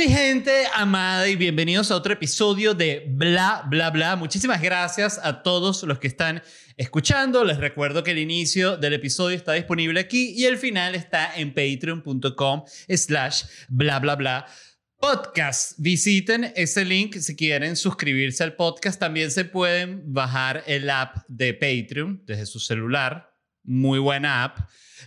mi gente amada y bienvenidos a otro episodio de Bla Bla Bla. Muchísimas gracias a todos los que están escuchando. Les recuerdo que el inicio del episodio está disponible aquí y el final está en patreon.com slash bla bla bla. Podcast. Visiten ese link si quieren suscribirse al podcast. También se pueden bajar el app de Patreon desde su celular. Muy buena app.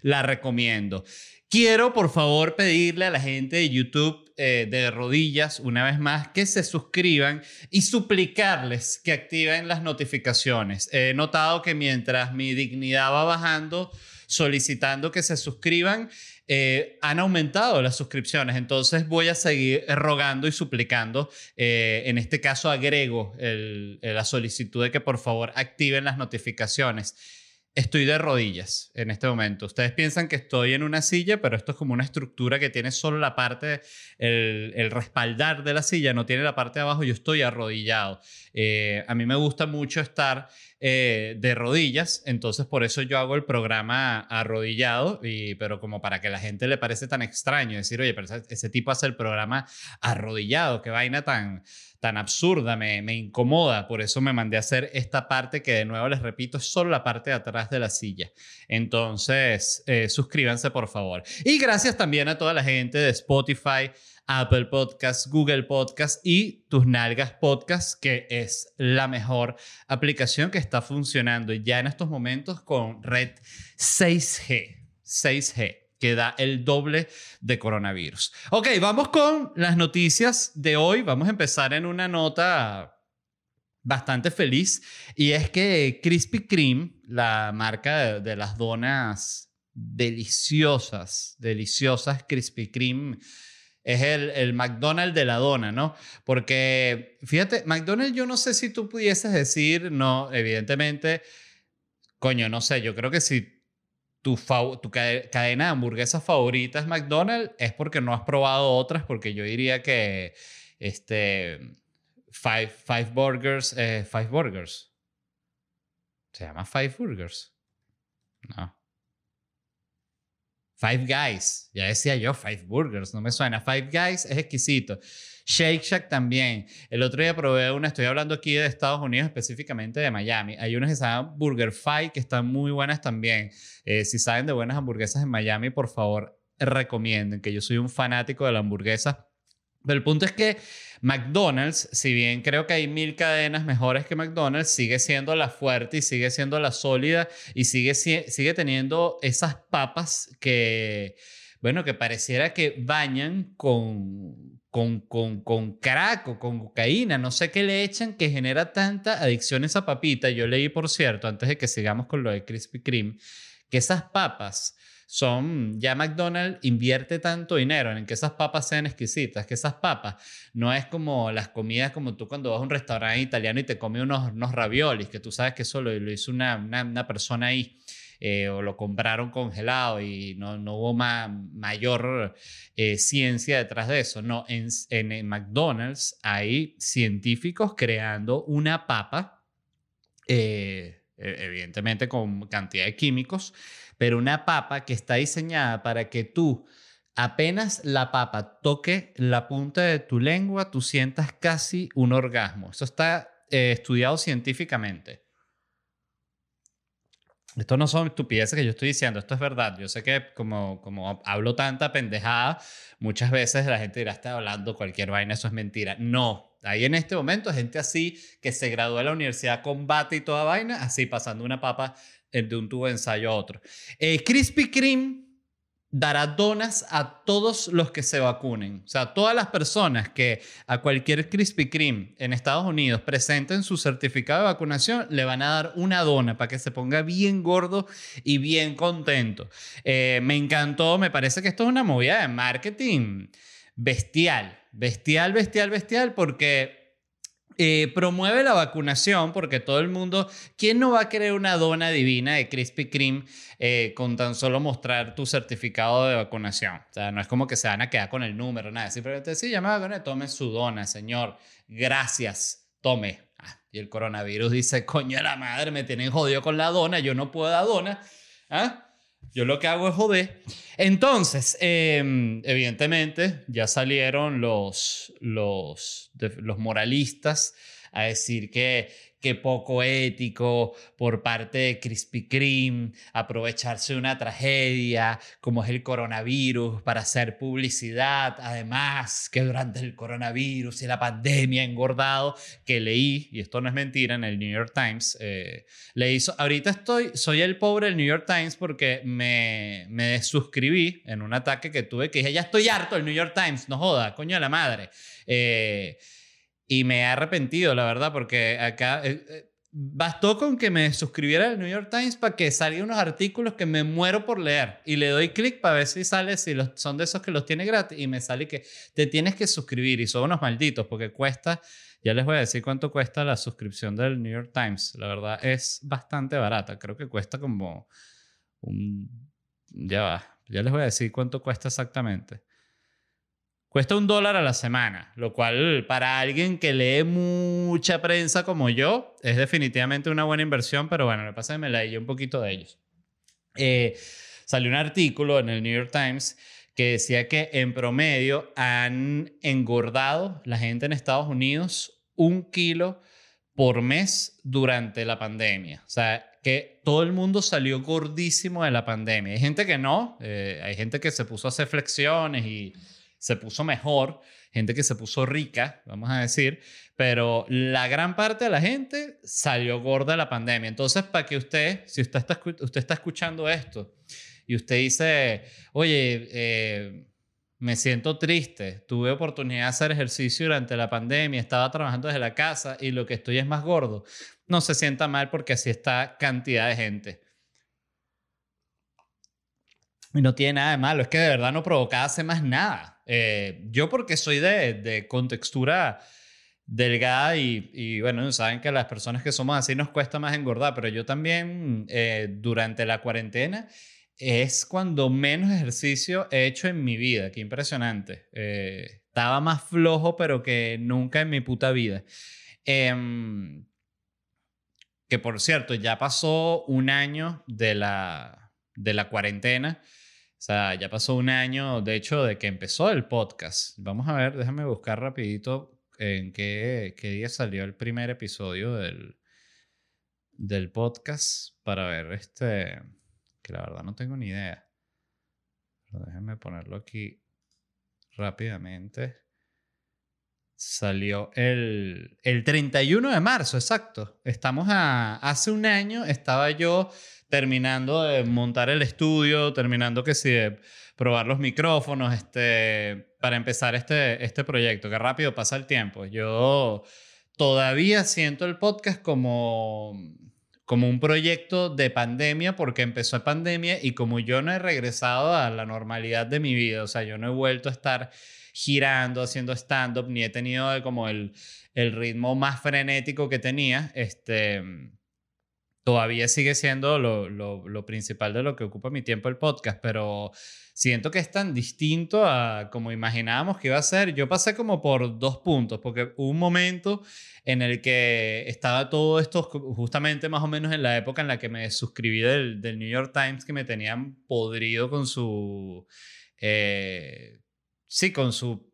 La recomiendo. Quiero, por favor, pedirle a la gente de YouTube eh, de rodillas, una vez más, que se suscriban y suplicarles que activen las notificaciones. He notado que mientras mi dignidad va bajando, solicitando que se suscriban, eh, han aumentado las suscripciones. Entonces voy a seguir rogando y suplicando. Eh, en este caso agrego la solicitud de que por favor activen las notificaciones. Estoy de rodillas en este momento. Ustedes piensan que estoy en una silla, pero esto es como una estructura que tiene solo la parte, el, respaldar de la silla, no tiene la parte de abajo. Yo estoy arrodillado. Eh, a mí me gusta mucho estar eh, de rodillas, entonces por eso yo hago el programa arrodillado, pero como para que la gente le parece tan extraño decir, oye, pero ese tipo hace el programa arrodillado, qué vaina tan, tan absurda, me, me incomoda, por eso me mandé a hacer esta parte que de nuevo les repito, es solo la parte de atrás de la silla. Entonces, eh, suscríbanse por favor. Y gracias también a toda la gente de Spotify. Apple Podcasts, Google Podcasts y Tus Nalgas Podcasts, que es la mejor aplicación que está funcionando ya en estos momentos con red 6G. 6G que da el doble de coronavirus. Ok, vamos con las noticias de hoy. Vamos a empezar en una nota bastante feliz y es que Krispy Kreme, la marca de, las donas deliciosas, deliciosas Krispy Kreme, es el, el, McDonald's de la dona, ¿no? Porque, fíjate, McDonald's yo no sé si tú pudieses decir, no, evidentemente, coño, no sé, yo creo que si tu, tu cadena de hamburguesas favorita es McDonald's, es porque no has probado otras, porque yo diría que este, Five, five Burgers, eh, Five Burgers. ¿Se llama Five Burgers? No. Five Guys. Ya decía yo, Five Burgers, no me suena. Five Guys es exquisito. Shake Shack también. El otro día probé una, estoy hablando aquí de Estados Unidos, específicamente de Miami. Hay unas que se llaman Burger Fight que están muy buenas también. Eh, si saben de buenas hamburguesas en Miami, por favor, recomienden, que yo soy un fanático de la hamburguesa. Pero el punto es que McDonald's, si bien creo que hay mil cadenas mejores que McDonald's, sigue siendo la fuerte y sigue siendo la sólida y sigue, sigue teniendo esas papas que, bueno, que pareciera que bañan con, con, con, con crack o con cocaína, no sé qué le echan que genera tanta adicción esa papita. Yo leí, por cierto, antes de que sigamos con lo de Krispy Kreme, que esas papas son, ya McDonald's invierte tanto dinero en que esas papas sean exquisitas, que esas papas no es como las comidas como tú cuando vas a un restaurante italiano y te comes unos, unos raviolis, que tú sabes que eso lo, hizo una, una, persona ahí. Eh, o lo compraron congelado y no, no hubo mayor eh, ciencia detrás de eso. No, en, en, McDonald's hay científicos creando una papa, eh, evidentemente con cantidad de químicos, pero una papa que está diseñada para que tú apenas la papa toque la punta de tu lengua, tú sientas casi un orgasmo. Eso está eh, estudiado científicamente. Esto no son estupideces que yo estoy diciendo, esto es verdad. Yo sé que como, como hablo tanta pendejada, muchas veces la gente dirá, está hablando cualquier vaina, eso es mentira. No, hay en este momento gente así que se graduó de la universidad con bate y toda vaina, así pasando una papa de un tubo de ensayo a otro. Eh, Krispy Kreme dará donas a todos los que se vacunen. O sea, todas las personas que a cualquier Krispy Kreme en Estados Unidos presenten su certificado de vacunación, le van a dar una dona para que se ponga bien gordo y bien contento. Eh, me encantó, me parece que esto es una movida de marketing bestial, bestial, bestial, bestial, porque eh, promueve la vacunación porque todo el mundo, ¿quién no va a querer una dona divina de Krispy Kreme eh, con tan solo mostrar tu certificado de vacunación? O sea, no es como que se van a quedar con el número, nada. Simplemente, sí, ya me vacuné, tome su dona, señor. Gracias, tome. Ah, y el coronavirus dice, coño la madre, me tienen jodido con la dona, yo no puedo dar dona. ¿Ah? Yo lo que hago es joder. Entonces, em, evidentemente, ya salieron los, los, los moralistas a decir que, que poco ético por parte de Krispy Kreme aprovecharse de una tragedia como es el coronavirus para hacer publicidad. Además, que durante el coronavirus y la pandemia engordado, que leí, y esto no es mentira, en el New York Times, eh, le hizo, ahorita estoy, soy el pobre del New York Times porque me, me suscribí en un ataque que tuve que dije, ya estoy harto del New York Times, no joda, coño de la madre. Eh, y me he arrepentido, la verdad, porque acá eh, eh, bastó con que me suscribiera al New York Times para que salgan unos artículos que me muero por leer. Y le doy clic para ver si sale, si los, son de esos que los tiene gratis. Y me sale que te tienes que suscribir. Y son unos malditos, porque cuesta, ya les voy a decir cuánto cuesta la suscripción del New York Times. La verdad es bastante barata. Creo que cuesta como un... Ya va. Ya les voy a decir cuánto cuesta exactamente. Cuesta un dólar a la semana, lo cual para alguien que lee mucha prensa como yo es definitivamente una buena inversión, pero bueno, me pasa que me leí un poquito de ellos. Eh, salió un artículo en el New York Times que decía que en promedio han engordado la gente en Estados Unidos un kilo por mes durante la pandemia. O sea, que todo el mundo salió gordísimo de la pandemia. Hay gente que no, eh, hay gente que se puso a hacer flexiones y se puso mejor, gente que se puso rica, vamos a decir, pero la gran parte de la gente salió gorda de la pandemia. Entonces, para que usted, si usted está, usted está escuchando esto y usted dice, oye, eh, me siento triste, tuve oportunidad de hacer ejercicio durante la pandemia, estaba trabajando desde la casa y lo que estoy es más gordo, no se sienta mal porque así está cantidad de gente. Y no tiene nada de malo, es que de verdad no provocaba hacer más nada. Eh, yo porque soy de, de contextura delgada y, y, bueno, saben que las personas que somos así nos cuesta más engordar, pero yo también eh, durante la cuarentena es cuando menos ejercicio he hecho en mi vida, qué impresionante. Eh, estaba más flojo, pero que nunca en mi puta vida. Em, que por cierto, ya pasó un año de la, de la cuarentena. Sea, ya pasó un año, de hecho, de que empezó el podcast. Vamos a ver, déjame buscar rapidito en qué, qué día salió el primer episodio del, del podcast para ver este, que la verdad no tengo ni idea. Pero déjenme ponerlo aquí rápidamente. Salió el, el 31 de marzo, exacto. Estamos a... Hace un año estaba yo terminando de montar el estudio, terminando que sí, de probar los micrófonos, este, para empezar este, este proyecto, que rápido pasa el tiempo. Yo todavía siento el podcast como, como un proyecto de pandemia porque empezó pandemia y como yo no he regresado a la normalidad de mi vida, o sea, yo no he vuelto a estar girando, haciendo stand-up, ni he tenido como el, el ritmo más frenético que tenía, este todavía sigue siendo lo, lo, principal de lo que ocupa mi tiempo el podcast, pero siento que es tan distinto a como imaginábamos que iba a ser. Yo pasé como por dos puntos, porque hubo un momento en el que estaba todo esto, justamente más o menos en la época en la que me suscribí del, del New York Times, que me tenían podrido con su... Eh, sí, con su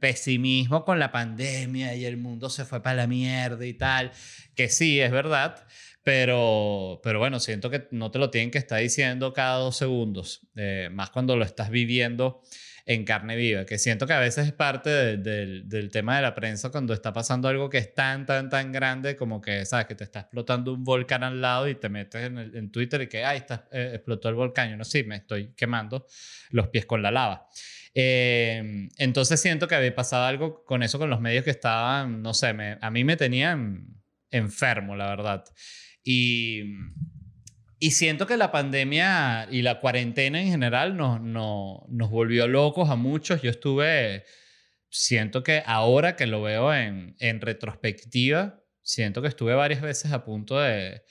pesimismo con la pandemia y el mundo se fue para la mierda y tal, que sí, es verdad, pero, pero bueno, siento que no te lo tienen que estar diciendo cada dos segundos, eh, más cuando lo estás viviendo en carne viva, que siento que a veces es parte del tema de la prensa cuando está pasando algo que es tan, tan, tan grande como que, ¿sabes? Que te está explotando un volcán al lado y te metes en, en Twitter y que, ay, está, eh, explotó el volcán. Yo no, sí, me estoy quemando los pies con la lava. Eh, entonces siento que había pasado algo con eso, con los medios que estaban, no sé, me, a mí me tenían enfermo, la verdad. Y, y siento que la pandemia y la cuarentena en general nos, nos volvió locos a muchos. Yo estuve, siento que ahora que lo veo en, en retrospectiva, siento que estuve varias veces a punto de,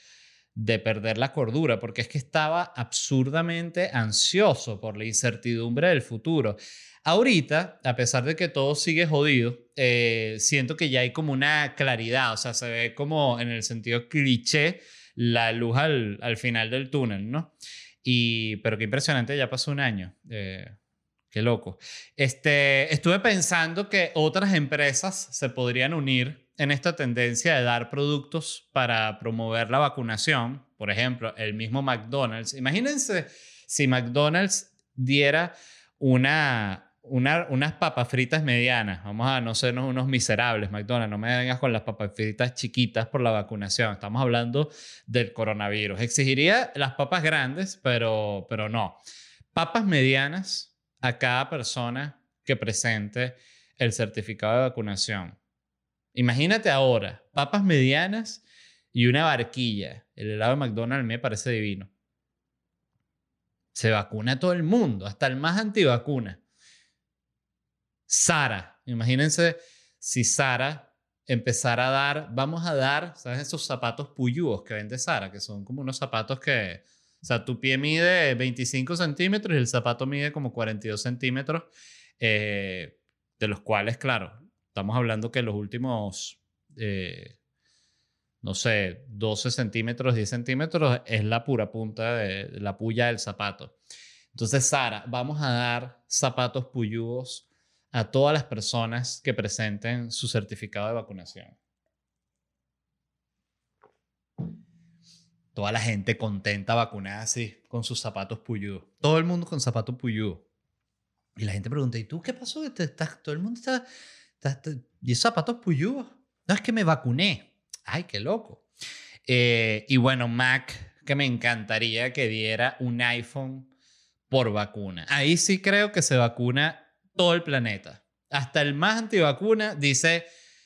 de perder la cordura, porque es que estaba absurdamente ansioso por la incertidumbre del futuro. Ahorita, a pesar de que todo sigue jodido, eh, siento que ya hay como una claridad, o sea, se ve como en el sentido cliché la luz al, al final del túnel, ¿no? Y, pero qué impresionante, ya pasó un año. Eh, qué loco. Este, estuve pensando que otras empresas se podrían unir en esta tendencia de dar productos para promover la vacunación. Por ejemplo, el mismo McDonald's. Imagínense si McDonald's diera una, unas papas fritas medianas. Vamos a no sernos unos miserables, McDonald's. No me vengas con las papas fritas chiquitas por la vacunación. Estamos hablando del coronavirus. Exigiría las papas grandes, pero, pero no. Papas medianas a cada persona que presente el certificado de vacunación. Imagínate ahora, papas medianas y una barquilla. El helado de McDonald's me parece divino. Se vacuna todo el mundo, hasta el más antivacuna. Sara, imagínense si Sara empezara a dar, vamos a dar, ¿sabes? Esos zapatos puyúos que vende Sara, que son como unos zapatos que, o sea, tu pie mide 25 centímetros y el zapato mide como 42 centímetros, eh, de los cuales, claro, estamos hablando que los últimos, eh, no sé, 12 centímetros, 10 centímetros es la pura punta de, la puya del zapato. Entonces, Sara, vamos a dar zapatos puyúos a todas las personas que presenten su certificado de vacunación. Toda la gente contenta vacunada así, con sus zapatos puyúos. Todo el mundo con zapatos puyúos. Y la gente pregunta, ¿y tú qué pasó? ¿Estás, todo el mundo está ¿Y esos zapatos puyúos? No, es que me vacuné. Ay, qué loco. Eh, y bueno, Mac, que me encantaría que diera un iPhone por vacuna. Ahí sí creo que se vacuna todo el planeta. Hasta el más antivacuna dice,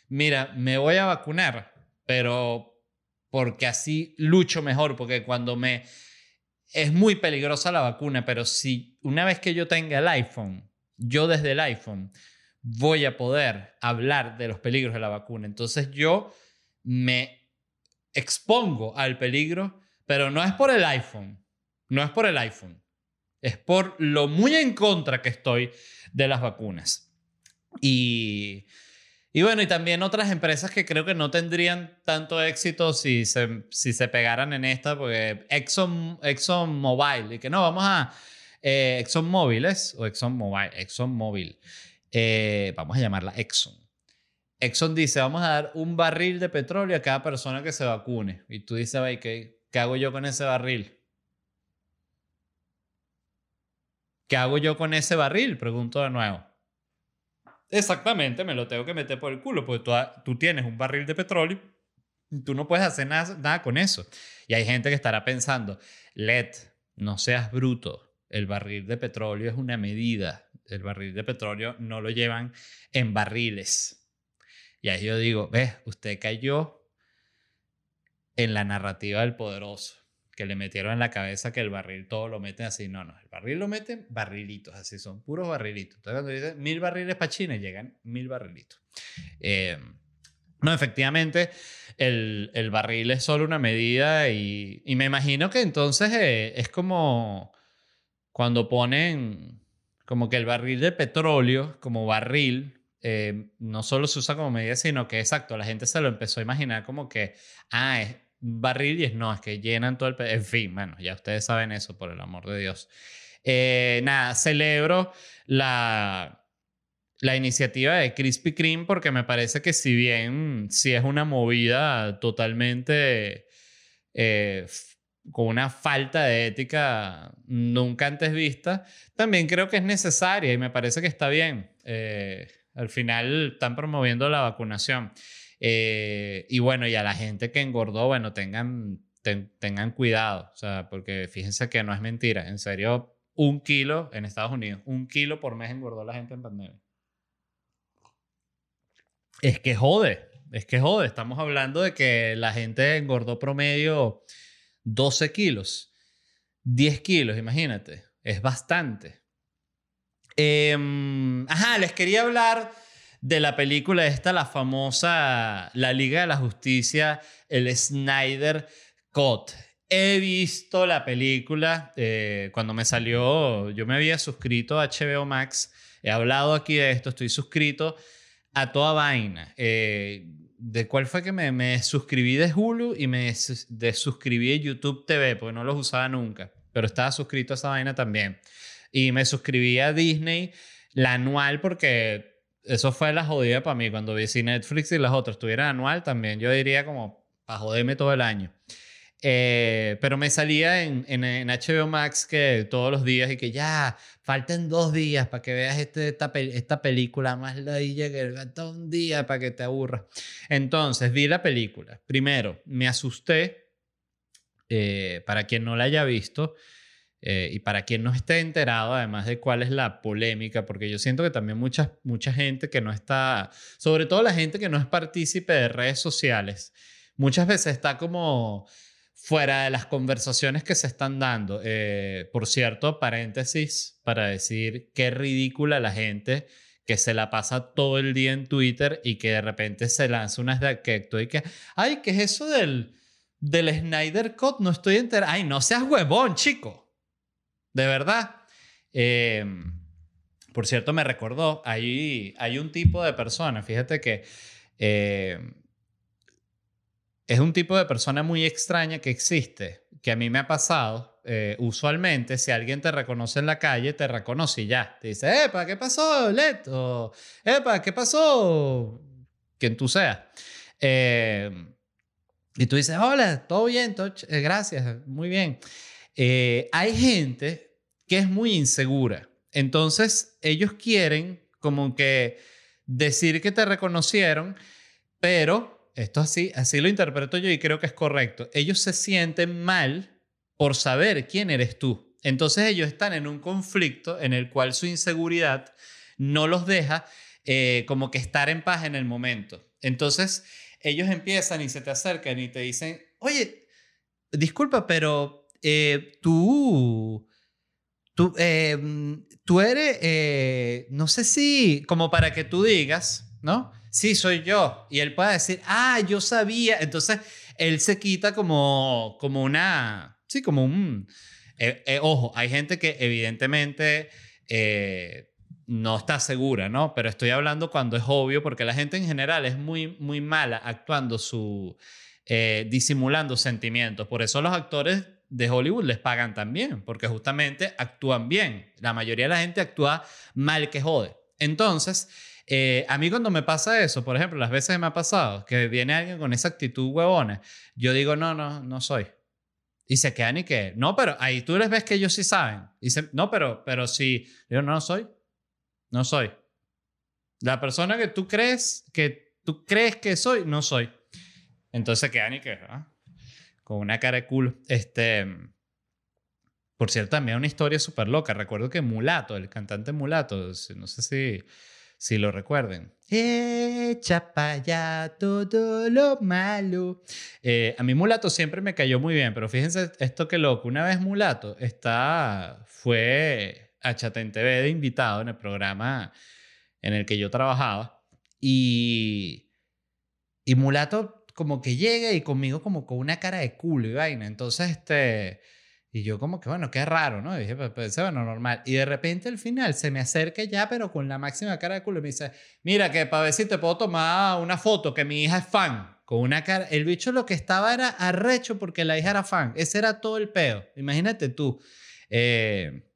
mira, me voy a vacunar, pero porque así lucho mejor, porque cuando me... Es muy peligrosa la vacuna, pero si una vez que yo tenga el iPhone, yo desde el iPhone voy a poder hablar de los peligros de la vacuna. Entonces yo me expongo al peligro, pero no es por el iPhone, no es por el iPhone, es por lo muy en contra que estoy de las vacunas. Y, y bueno, y también otras empresas que creo que no tendrían tanto éxito si se, pegaran en esta, porque Exxon, Exxon Mobile, y que no, vamos a eh, Exxon Móviles o Exxon Mobile, Exxon Móvil. Eh, vamos a llamarla Exxon. Exxon dice, vamos a dar un barril de petróleo a cada persona que se vacune. Y tú dices, ¿qué, ¿qué hago yo con ese barril? ¿Qué hago yo con ese barril? Pregunto de nuevo. Exactamente, me lo tengo que meter por el culo, porque tú, tú tienes un barril de petróleo y tú no puedes hacer nada, nada con eso. Y hay gente que estará pensando, Led, no seas bruto, el barril de petróleo es una medida, el barril de petróleo no lo llevan en barriles. Y ahí yo digo, ves, usted cayó en la narrativa del poderoso, que le metieron en la cabeza que el barril todo lo meten así. No, no, el barril lo meten barrilitos, así son, puros barrilitos. Entonces cuando dicen mil barriles para China, llegan mil barrilitos. Eh, no, efectivamente, el, el, barril es solo una medida y, y me imagino que entonces eh, es como cuando ponen como que el barril de petróleo como barril eh, no solo se usa como medida, sino que exacto, la gente se lo empezó a imaginar como que, ah, es barril y no, es que llenan todo el... En fin, bueno, ya ustedes saben eso, por el amor de Dios. Eh, nada, celebro la, la iniciativa de Krispy Kreme porque me parece que si bien si es una movida totalmente eh, con una falta de ética nunca antes vista, también creo que es necesaria y me parece que está bien. Eh, al final están promoviendo la vacunación. Eh, y bueno, y a la gente que engordó, bueno, tengan, tengan cuidado, o sea, porque fíjense que no es mentira, en serio, un kilo en Estados Unidos, un kilo por mes engordó la gente en pandemia. Es que jode, es que jode, estamos hablando de que la gente engordó promedio 12 kilos, 10 kilos, imagínate, es bastante. Em, ajá, les quería hablar de la película esta, la famosa La Liga de la Justicia, el Snyder Cut. He visto la película eh, cuando me salió, yo me había suscrito a HBO Max, he hablado aquí de esto, estoy suscrito a toda vaina. Eh, ¿De cuál fue que me, me suscribí de Hulu y me desuscribí de YouTube TV? Porque no los usaba nunca. pero estaba suscrito a esa vaina también. Y me suscribí a Disney, la anual, porque eso fue la jodida para mí. Cuando vi si Netflix y las otras tuvieran anual, también yo diría como, para joderme todo el año. Eh, pero me salía en, en, en, HBO Max que todos los días y que ya, faltan dos días para que veas este, esta, esta película más ladilla que falta un día para que te aburra. Entonces vi la película. Primero, me asusté, eh, para quien no la haya visto eh, y para quien no esté enterado además de cuál es la polémica, porque yo siento que también mucha, mucha gente que no está, sobre todo la gente que no es partícipe de redes sociales, muchas veces está como fuera de las conversaciones que se están dando. Eh, por cierto, paréntesis para decir qué ridícula la gente que se la pasa todo el día en Twitter y que de repente se lanza unas de aquello y que, ay, ¿qué es eso del, del Snyder Cut? No estoy enterado. Ay, no seas huevón, chico. De verdad. Em, por cierto, me recordó, hay, hay un tipo de persona, fíjate que em, es un tipo de persona muy extraña que existe, que a mí me ha pasado. Eh, usualmente, si alguien te reconoce en la calle, te reconoce y ya. Te dice, ¡Epa, qué pasó, Leto! ¡Epa, qué pasó! Quien tú seas. Eh, y tú dices, hola, todo bien, eh, gracias, muy bien. Hay gente que es muy insegura. Entonces, ellos quieren como que decir que te reconocieron, pero esto así, así lo interpreto yo y creo que es correcto. Ellos se sienten mal por saber quién eres tú. Entonces ellos están en un conflicto en el cual su inseguridad no los deja eh, como que estar en paz en el momento. Entonces ellos empiezan y se te acercan y te dicen, oye, disculpa, pero eh, tú, tú, em, tú eres, eh, no sé si, como para que tú digas, ¿no? sí, soy yo. Y él puede decir, ah, yo sabía. Entonces, él se quita como, como una, sí, como un... Eh, eh, ojo, hay gente que evidentemente eh, no está segura, ¿no? Pero estoy hablando cuando es obvio, porque la gente en general es muy, muy mala actuando su... disimulando sentimientos. Por eso los actores de Hollywood les pagan también, porque justamente actúan bien. La mayoría de la gente actúa mal que jode. Entonces, eh, a mí cuando me pasa eso, por ejemplo, las veces me ha pasado que viene alguien con esa actitud huevona, yo digo, no, no, no soy. Y se quedan y que, no, pero ahí tú les ves que ellos sí saben. Y dicen, no, pero, pero sí, yo no soy, no soy. La persona que tú crees que tú crees que soy, no soy. Entonces quedan y que, ¿ah? Con una cara de culo. Este, por cierto, también una historia súper loca. Recuerdo que Mulato, el cantante Mulato, no sé si si lo recuerden. Echa para allá todo lo malo. Eh, a mí Mulato siempre me cayó muy bien, pero fíjense esto que loco. Una vez Mulato está, fue a Chatén TV de invitado en el programa en el que yo trabajaba y, y Mulato como que llega y conmigo como con una cara de culo y vaina. Entonces, este y yo como que, bueno, qué raro, ¿no? Y dije, pues, pues bueno, normal. Y de repente al final se me acerca ya, pero con la máxima cara de culo y me dice, mira, que para ver si te puedo tomar una foto, que mi hija es fan. Con una cara... El bicho lo que estaba era arrecho porque la hija era fan. Ese era todo el peo. Imagínate tú. Eh,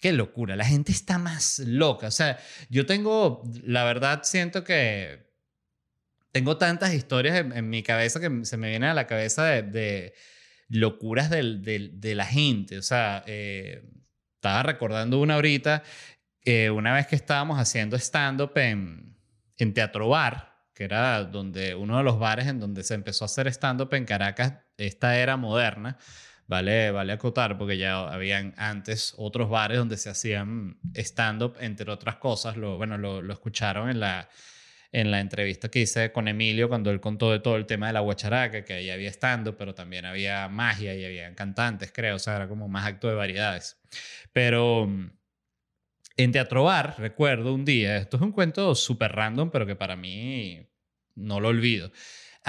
qué locura. La gente está más loca. O sea, yo tengo, la verdad, siento que tengo tantas historias en, mi cabeza que se me vienen a la cabeza de locuras de la gente. O sea, eh, estaba recordando una ahorita, eh, una vez que estábamos haciendo stand-up en, en Teatro Bar, que era donde uno de los bares en donde se empezó a hacer stand-up en Caracas, esta era moderna. Vale, vale acotar porque ya habían antes otros bares donde se hacían stand-up, entre otras cosas. Lo, bueno, lo, lo escucharon en la, en la entrevista que hice con Emilio cuando él contó de todo el tema de la guacharaca, que ahí había estando, pero también había magia y había cantantes, creo, o sea, era como más acto de variedades. Pero mm, en Teatro Bar, recuerdo un día, esto es un cuento súper random, pero que para mí no lo olvido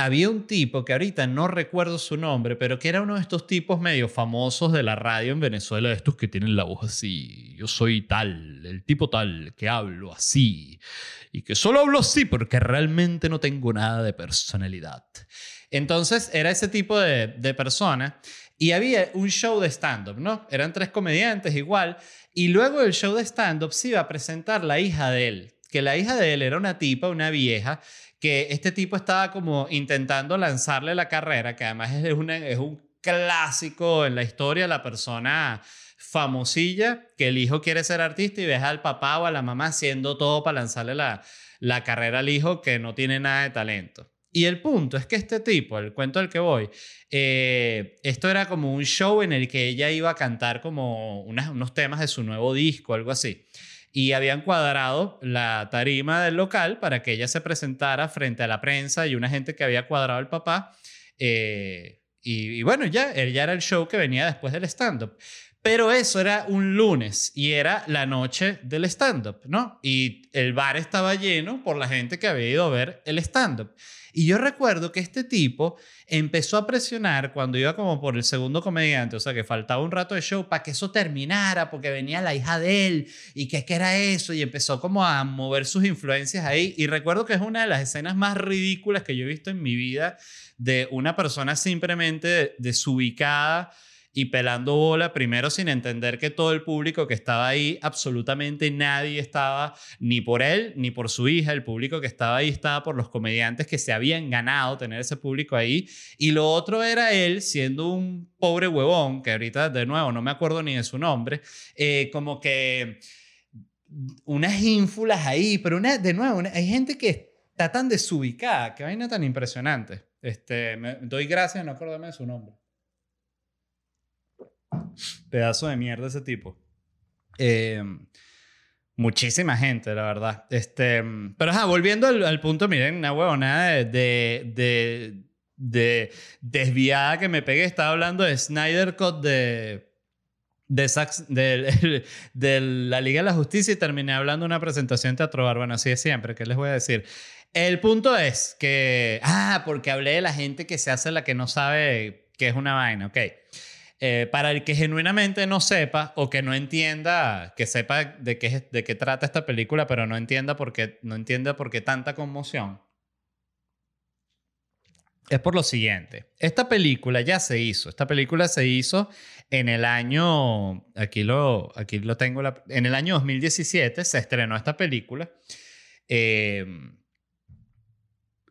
había un tipo que ahorita no recuerdo su nombre, pero que era uno de estos tipos medio famosos de la radio en Venezuela, estos que tienen la voz así. Yo soy tal, el tipo tal, que hablo así. Y que solo hablo así porque realmente no tengo nada de personalidad. Entonces era ese tipo de, de persona Y había un show de stand-up, ¿no? Eran tres comediantes igual. Y luego del show de stand-up se iba a presentar la hija de él, que la hija de él era una tipa, una vieja, que este tipo estaba como intentando lanzarle la carrera, que además es, una, es un clásico en la historia, la persona famosilla que el hijo quiere ser artista y deja al papá o a la mamá haciendo todo para lanzarle la, la carrera al hijo que no tiene nada de talento. Y el punto es que este tipo, el cuento al que voy, eh, esto era como un show en el que ella iba a cantar como unos temas de su nuevo disco, algo así. Y habían cuadrado la tarima del local para que ella se presentara frente a la prensa y una gente que había cuadrado al papá. Eh, y, bueno, ya, ya era el show que venía después del stand-up. Pero eso era un lunes y era la noche del stand-up, ¿no? Y el bar estaba lleno por la gente que había ido a ver el stand-up. Y yo recuerdo que este tipo empezó a presionar cuando iba como por el segundo comediante, o sea que faltaba un rato de show para que eso terminara, porque venía la hija de él y que, que era eso, y empezó como a mover sus influencias ahí. Y recuerdo que es una de las escenas más ridículas que yo he visto en mi vida de una persona simplemente desubicada y pelando bola, primero sin entender que todo el público que estaba ahí, absolutamente nadie estaba ni por él ni por su hija, el público que estaba ahí estaba por los comediantes que se habían ganado tener ese público ahí, y lo otro era él siendo un pobre huevón, que ahorita de nuevo no me acuerdo ni de su nombre, eh, como que unas ínfulas ahí, pero una, de nuevo, hay gente que está tan desubicada, que vaina tan impresionante. Este, me doy gracias, no acordarme de su nombre. Pedazo de mierda ese tipo. Eh, muchísima gente, la verdad. Este, pero volviendo al, punto, miren, una huevonada de, de, de, desviada que me pegué. Estaba hablando de Snyder Cut de, de, de, la Liga de la Justicia y terminé hablando de una presentación teatro Bueno, así es siempre, ¿qué les voy a decir? El punto es que, ah, porque hablé de la gente que se hace la que no sabe qué es una vaina, ok. Eh, para el que genuinamente no sepa o que no entienda, que sepa de qué, de qué trata esta película, pero no entienda por qué, no entienda por qué tanta conmoción, es por lo siguiente. Esta película ya se hizo. Esta película se hizo en el año, aquí lo, aquí lo tengo, en el año 2017 se estrenó esta película. Eh,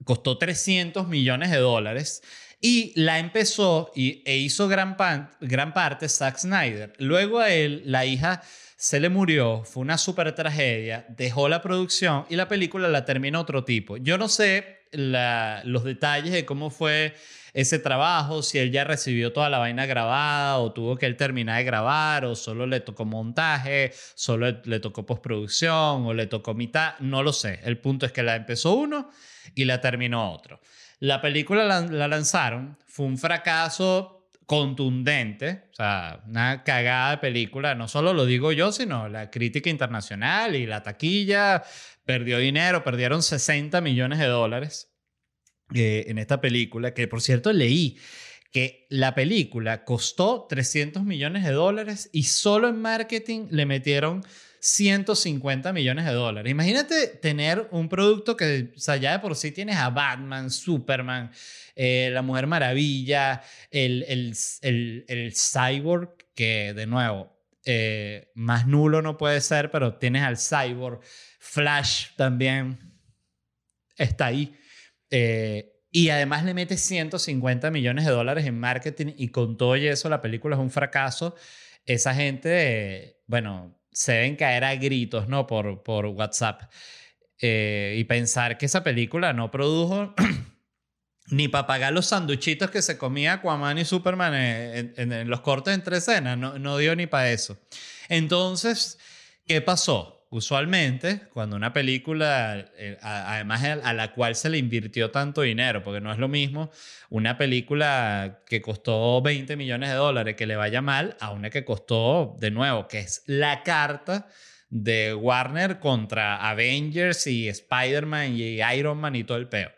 costó 300 millones de dólares. Y la empezó y, e hizo gran, gran parte Zack Snyder. Luego a él, la hija se le murió, fue una súper tragedia, dejó la producción y la película la terminó otro tipo. Yo no sé los detalles de cómo fue ese trabajo, si él ya recibió toda la vaina grabada o tuvo que él terminar de grabar o solo le tocó montaje, solo le tocó postproducción o le tocó mitad, no lo sé. El punto es que la empezó uno y la terminó otro. La película la, lanzaron, fue un fracaso contundente, o sea, una cagada de película, no solo lo digo yo, sino la crítica internacional y la taquilla, perdió dinero, perdieron 60 millones de dólares eh, en esta película, que por cierto leí que la película costó 300 millones de dólares y solo en marketing le metieron 150 millones de dólares. Imagínate tener un producto que, o sea, ya de por sí tienes a Batman, Superman, eh, la Mujer Maravilla, el, el, el, Cyborg, que de nuevo, eh, más nulo no puede ser, pero tienes al Cyborg, Flash también está ahí. Eh, y además le metes 150 millones de dólares en marketing y con todo eso la película es un fracaso. Esa gente, bueno, se deben caer a gritos, ¿no? Por, por WhatsApp. Eh, y pensar que esa película no produjo ni para pagar los sanduchitos que se comía Aquaman y Superman en, los cortes entre escenas, no, no dio ni para eso. Entonces, ¿qué pasó? Usualmente cuando una película, eh, además a, la cual se le invirtió tanto dinero, porque no es lo mismo una película que costó 20 millones de dólares que le vaya mal a una que costó, de nuevo, que es la carta de Warner contra Avengers y Spider-Man y Iron Man y todo el peo.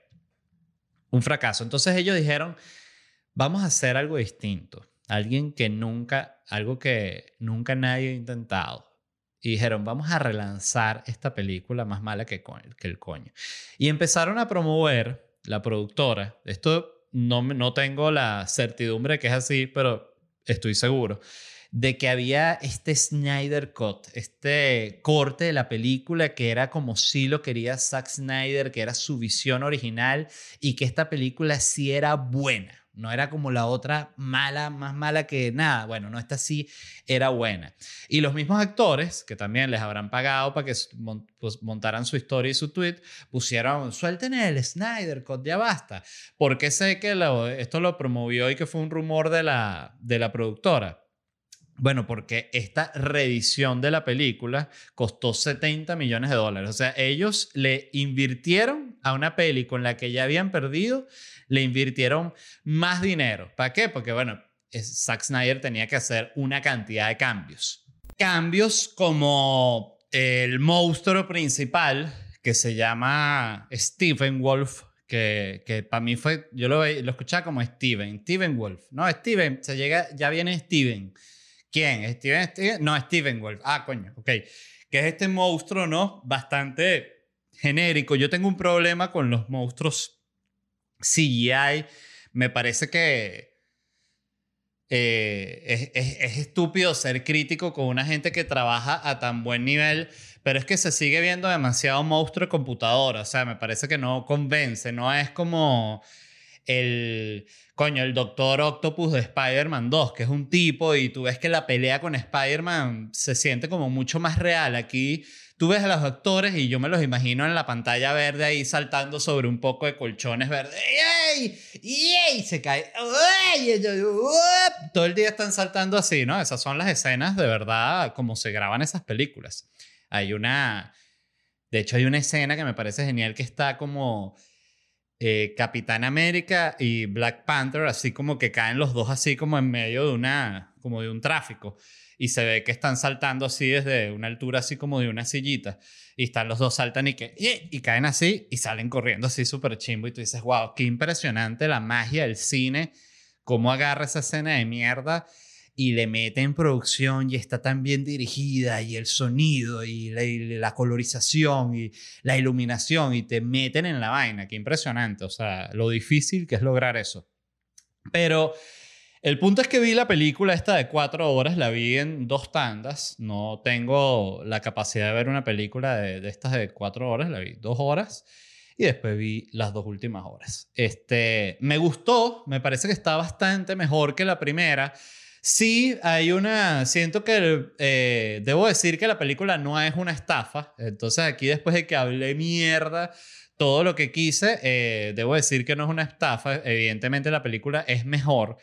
Un fracaso. Entonces ellos dijeron, vamos a hacer algo distinto. Alguien que nunca, algo que nunca nadie ha intentado y dijeron, vamos a relanzar esta película más mala que, que el coño. Y empezaron a promover la productora. Esto no, no tengo la certidumbre que es así, pero estoy seguro, de que había este Snyder Cut, este corte de la película que era como si lo quería Zack Snyder, que era su visión original y que esta película sí era buena. No era como la otra mala, más mala que nada. Bueno, no, esta sí era buena. Y los mismos actores, que también les habrán pagado para que pues, montaran su historia y su tweet, pusieron, suelten el Snyder Cut, ya basta. Porque sé que esto lo promovió y que fue un rumor de la, de la productora. Bueno, porque esta reedición de la película costó 70 millones de dólares. O sea, ellos le invirtieron a una peli con la que ya habían perdido le invirtieron más dinero. ¿Para qué? Porque, bueno, Zack Snyder tenía que hacer una cantidad de cambios. Cambios como el monstruo principal, que se llama Stephen Wolf, que, que para mí fue, yo lo, lo escuchaba como Steven, Steven Wolf. No, Steven, se llega, ya viene Steven. ¿Quién? ¿Steven? Steven? No, Steven Wolf. Ah, coño, ok. Que es este monstruo, ¿no? Bastante genérico. Yo tengo un problema con los monstruos CGI, me parece que eh, es, estúpido ser crítico con una gente que trabaja a tan buen nivel, pero es que se sigue viendo demasiado monstruo de computadora, o sea, me parece que no convence, no es como el, coño, el Doctor Octopus de Spider-Man 2, que es un tipo y tú ves que la pelea con Spider-Man se siente como mucho más real. Aquí tú ves a los actores y yo me los imagino en la pantalla verde ahí saltando sobre un poco de colchones verdes. ¡Ey! ¡Ey! Se cae. Todo el día están saltando así, ¿no? Esas son las escenas de verdad como se graban esas películas. Hay una... De hecho, hay una escena que me parece genial que está como eh, Capitán América y Black Panther, así como que caen los dos así como en medio de una, como de un tráfico. Y se ve que están saltando así desde una altura así como de una sillita. Y están los dos saltan y que, y caen así y salen corriendo así súper chimbo. Y tú dices, wow, qué impresionante la magia del cine, cómo agarra esa escena de mierda y le mete en producción y está tan bien dirigida y el sonido y la, colorización y la iluminación y te meten en la vaina. Qué impresionante. O sea, lo difícil que es lograr eso. Pero el punto es que vi la película esta de cuatro horas, la vi en dos tandas. No tengo la capacidad de ver una película de, de estas de cuatro horas, la vi dos horas y después vi las dos últimas horas. Este, me gustó, me parece que está bastante mejor que la primera. Sí, hay una. Siento que. Eh, debo decir que la película no es una estafa. Entonces, aquí, después de que hablé mierda todo lo que quise, eh, debo decir que no es una estafa. Evidentemente, la película es mejor.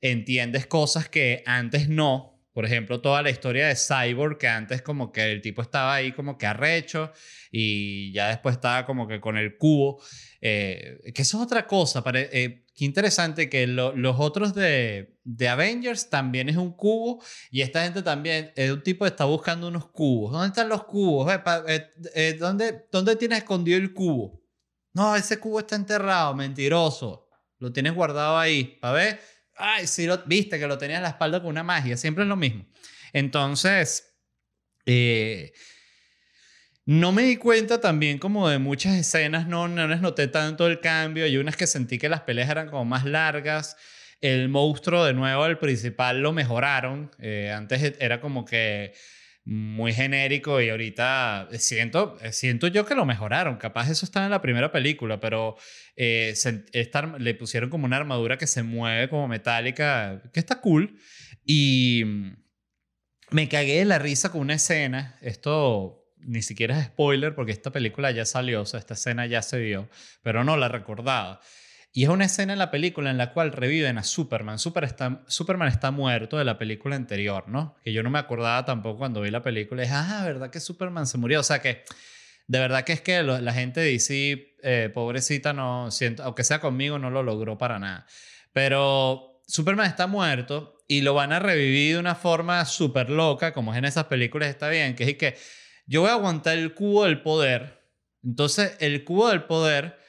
Entiendes cosas que antes no. Por ejemplo, toda la historia de Cyborg, que antes como que el tipo estaba ahí como que arrecho y ya después estaba como que con el cubo. Eh, que eso es otra cosa. Eh, qué interesante que los otros de, de, Avengers también es un cubo y esta gente también es un tipo que está buscando unos cubos. ¿Dónde están los cubos? Eh, ¿dónde, ¿Dónde tienes escondido el cubo? No, ese cubo está enterrado, mentiroso. Lo tienes guardado ahí. Para ver ay, sí, lo, viste que lo tenía en la espalda con una magia, siempre es lo mismo. Entonces, eh, no me di cuenta también como de muchas escenas, no, no les noté tanto el cambio, hay unas que sentí que las peleas eran como más largas, el monstruo de nuevo, el principal, lo mejoraron, eh, antes era como que muy genérico y ahorita siento, siento yo que lo mejoraron. Capaz eso está en la primera película, pero eh, le pusieron como una armadura que se mueve como metálica, que está cool. Y me cagué de la risa con una escena. Esto ni siquiera es spoiler porque esta película ya salió, o sea, esta escena ya se vio, pero no la recordaba. Y es una escena en la película en la cual reviven a Superman. Superman está muerto de la película anterior, ¿no? Que yo no me acordaba tampoco cuando vi la película. Y ah, ¿verdad que Superman se murió? O sea que, de verdad que es que la gente dice, eh, pobrecita, no, siento, aunque sea conmigo, no lo logró para nada. Pero Superman está muerto y lo van a revivir de una forma súper loca, como es en esas películas, está bien, que es que yo voy a aguantar el cubo del poder. Entonces, el cubo del poder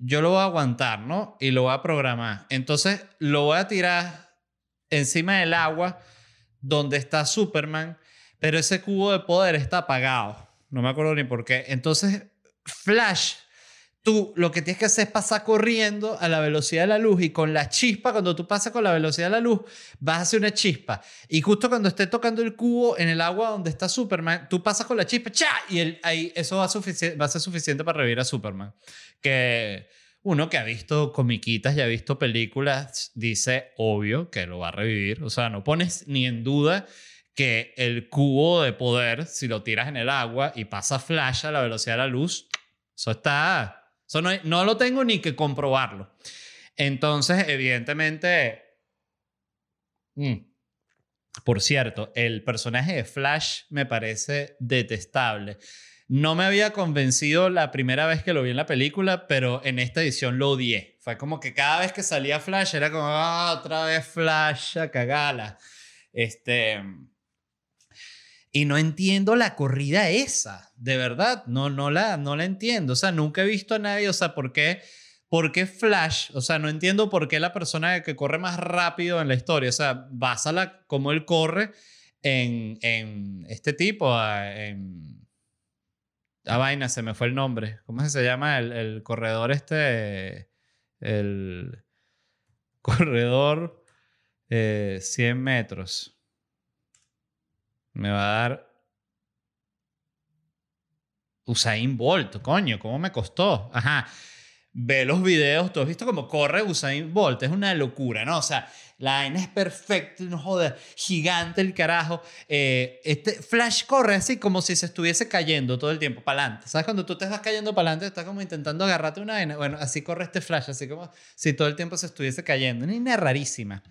yo lo voy a aguantar, ¿no? Y lo voy a programar. Entonces lo voy a tirar encima del agua donde está Superman, pero ese cubo de poder está apagado. No me acuerdo ni por qué. Entonces Flash tú lo que tienes que hacer es pasar corriendo a la velocidad de la luz y con la chispa, cuando tú pasas con la velocidad de la luz, vas a hacer una chispa. Y justo cuando esté tocando el cubo en el agua donde está Superman, tú pasas con la chispa, ¡cha! Y el, eso va, va a ser suficiente para revivir a Superman. Que uno que ha visto comiquitas y ha visto películas dice, obvio, que lo va a revivir. O sea, no pones ni en duda que el cubo de poder, si lo tiras en el agua y pasa flash a la velocidad de la luz, eso está no, lo tengo ni que comprobarlo. Entonces, evidentemente, mm, por cierto, el personaje de Flash me parece detestable. No me había convencido la primera vez que lo vi en la película, pero en esta edición lo odié. Fue como que cada vez que salía Flash era como, ah, otra vez Flash, a cagala. Este, y no entiendo la corrida esa, de verdad, no, no, la, no la entiendo. O sea, nunca he visto a nadie, o sea, ¿por qué, ¿por qué Flash? O sea, no entiendo por qué la persona que corre más rápido en la historia, o sea, básala como él corre en, en este tipo, en... La vaina, se me fue el nombre. ¿Cómo se llama el, corredor este? El corredor 100 eh, metros. Me va a dar Usain Bolt, coño, ¿cómo me costó? Ajá. Ve los videos, tú has visto cómo corre Usain Bolt, es una locura, ¿no? O sea, la vaina es perfecta, no joder, gigante el carajo. Eh, este Flash corre así como si se estuviese cayendo todo el tiempo para adelante. ¿Sabes? Cuando tú te vas cayendo para adelante, estás como intentando agarrarte una vaina. Bueno, así corre este Flash, así como si todo el tiempo se estuviese cayendo. Una vaina rarísima.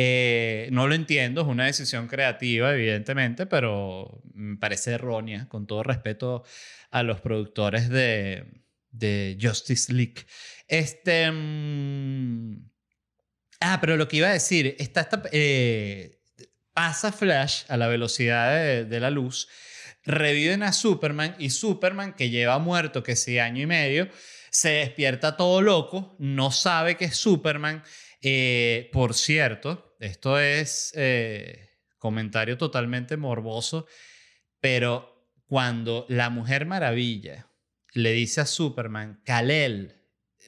Eh, no lo entiendo, es una decisión creativa, evidentemente, pero me parece errónea, con todo respeto a los productores de, Justice League. Este. Mm, ah, pero lo que iba a decir, está esta, eh, pasa Flash a la velocidad de, de, la luz, reviven a Superman y Superman, que lleva muerto que sí año y medio, se despierta todo loco, no sabe que es Superman eh, por cierto, esto es eh, comentario totalmente morboso, pero cuando la Mujer Maravilla le dice a Superman, Kalel,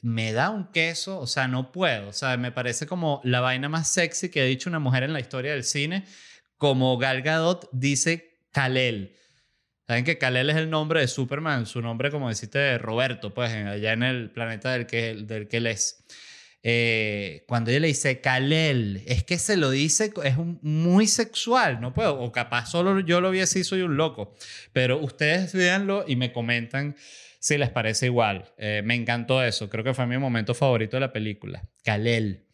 me da un queso, o sea, no puedo, o sea, me parece como la vaina más sexy que ha dicho una mujer en la historia del cine, como Gal Gadot dice Kalel. Saben que Kalel es el nombre de Superman, su nombre, como deciste, Roberto, pues allá en el planeta del que, del que él es. Eh, cuando ella le dice Kalel, es que se lo dice, es muy sexual, no puedo, o capaz solo yo lo vi así, soy un loco, pero ustedes véanlo y me comentan si les parece igual. Eh, me encantó eso, creo que fue mi momento favorito de la película, Kalel.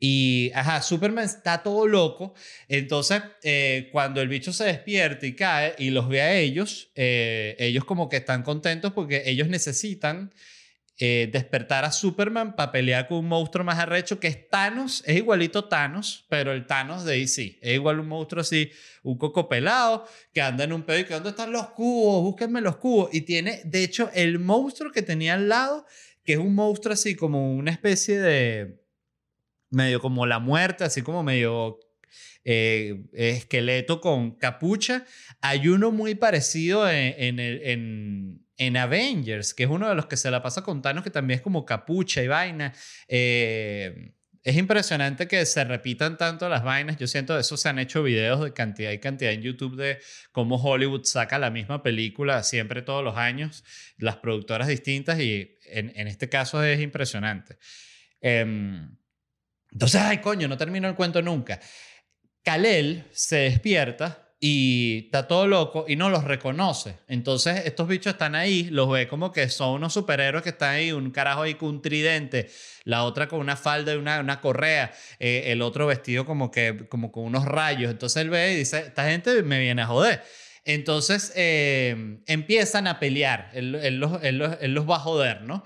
Y, ajá, Superman está todo loco. Entonces, eh, cuando el bicho se despierta y cae y los ve a ellos, ellos como que están contentos porque ellos necesitan eh, despertar a Superman para pelear con un monstruo más arrecho que es Thanos. Es igualito Thanos, pero el Thanos de DC. Es igual un monstruo así, un coco pelado, que anda en un pedo y que ¿dónde están los cubos? Búsquenme los cubos. Y tiene, de hecho, el monstruo que tenía al lado, que es un monstruo así como una especie de... medio como la muerte, así como medio eh, esqueleto con capucha. Hay uno muy parecido en, en, en, Avengers, que es uno de los que se la pasa con Thanos, que también es como capucha y vaina. Eh, es impresionante que se repitan tanto las vainas. Yo siento de eso se han hecho videos de cantidad y cantidad en YouTube de cómo Hollywood saca la misma película siempre todos los años, las productoras distintas y en, en este caso es impresionante. Em, entonces, ay coño, no termino el cuento nunca. Kalel se despierta y está todo loco y no los reconoce. Entonces estos bichos están ahí, los ve como que son unos superhéroes que están ahí, un carajo ahí con un tridente, la otra con una falda y una, una correa, eh, el otro vestido como que como con unos rayos. Entonces él ve y dice, esta gente me viene a joder. Entonces eh, empiezan a pelear, él, los, él, los, va a joder, ¿no?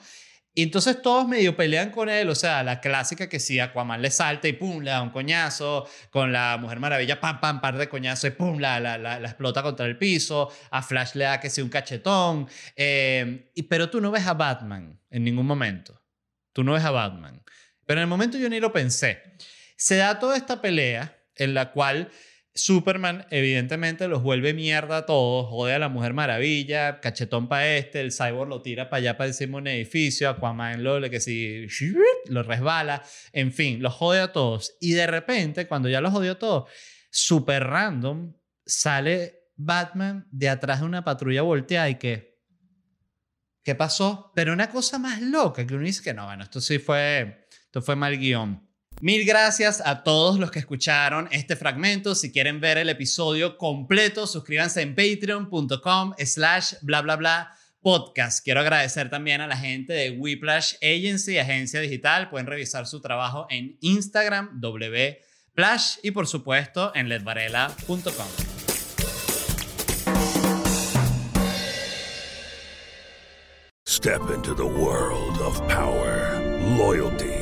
Y entonces todos medio pelean con él, o sea, la clásica que si Aquaman le salta y pum, le da un coñazo, con la Mujer Maravilla, pam, pam, par de coñazos y pum, la, la, la, explota contra el piso, a Flash le da que si un cachetón, eh, y, pero tú no ves a Batman en ningún momento, tú no ves a Batman. Pero en el momento yo ni lo pensé. Se da toda esta pelea en la cual Superman evidentemente los vuelve mierda a todos, jode a la Mujer Maravilla, cachetón para este, el Cyborg lo tira para allá para encima de un edificio, Aquaman lo, que si lo resbala, en fin, los jode a todos. Y de repente, cuando ya los jodió a todos, super random, sale Batman de atrás de una patrulla volteada y que... ¿Qué pasó? Pero una cosa más loca que uno dice que no, bueno, esto sí fue, esto fue mal guion. Mil gracias a todos los que escucharon este fragmento. Si quieren ver el episodio completo, suscríbanse en patreon.com slash bla bla bla podcast. Quiero agradecer también a la gente de Whiplash Agency, agencia digital. Pueden revisar su trabajo en Instagram, wplash y por supuesto en ledvarela.com. Step into the world of power, loyalty.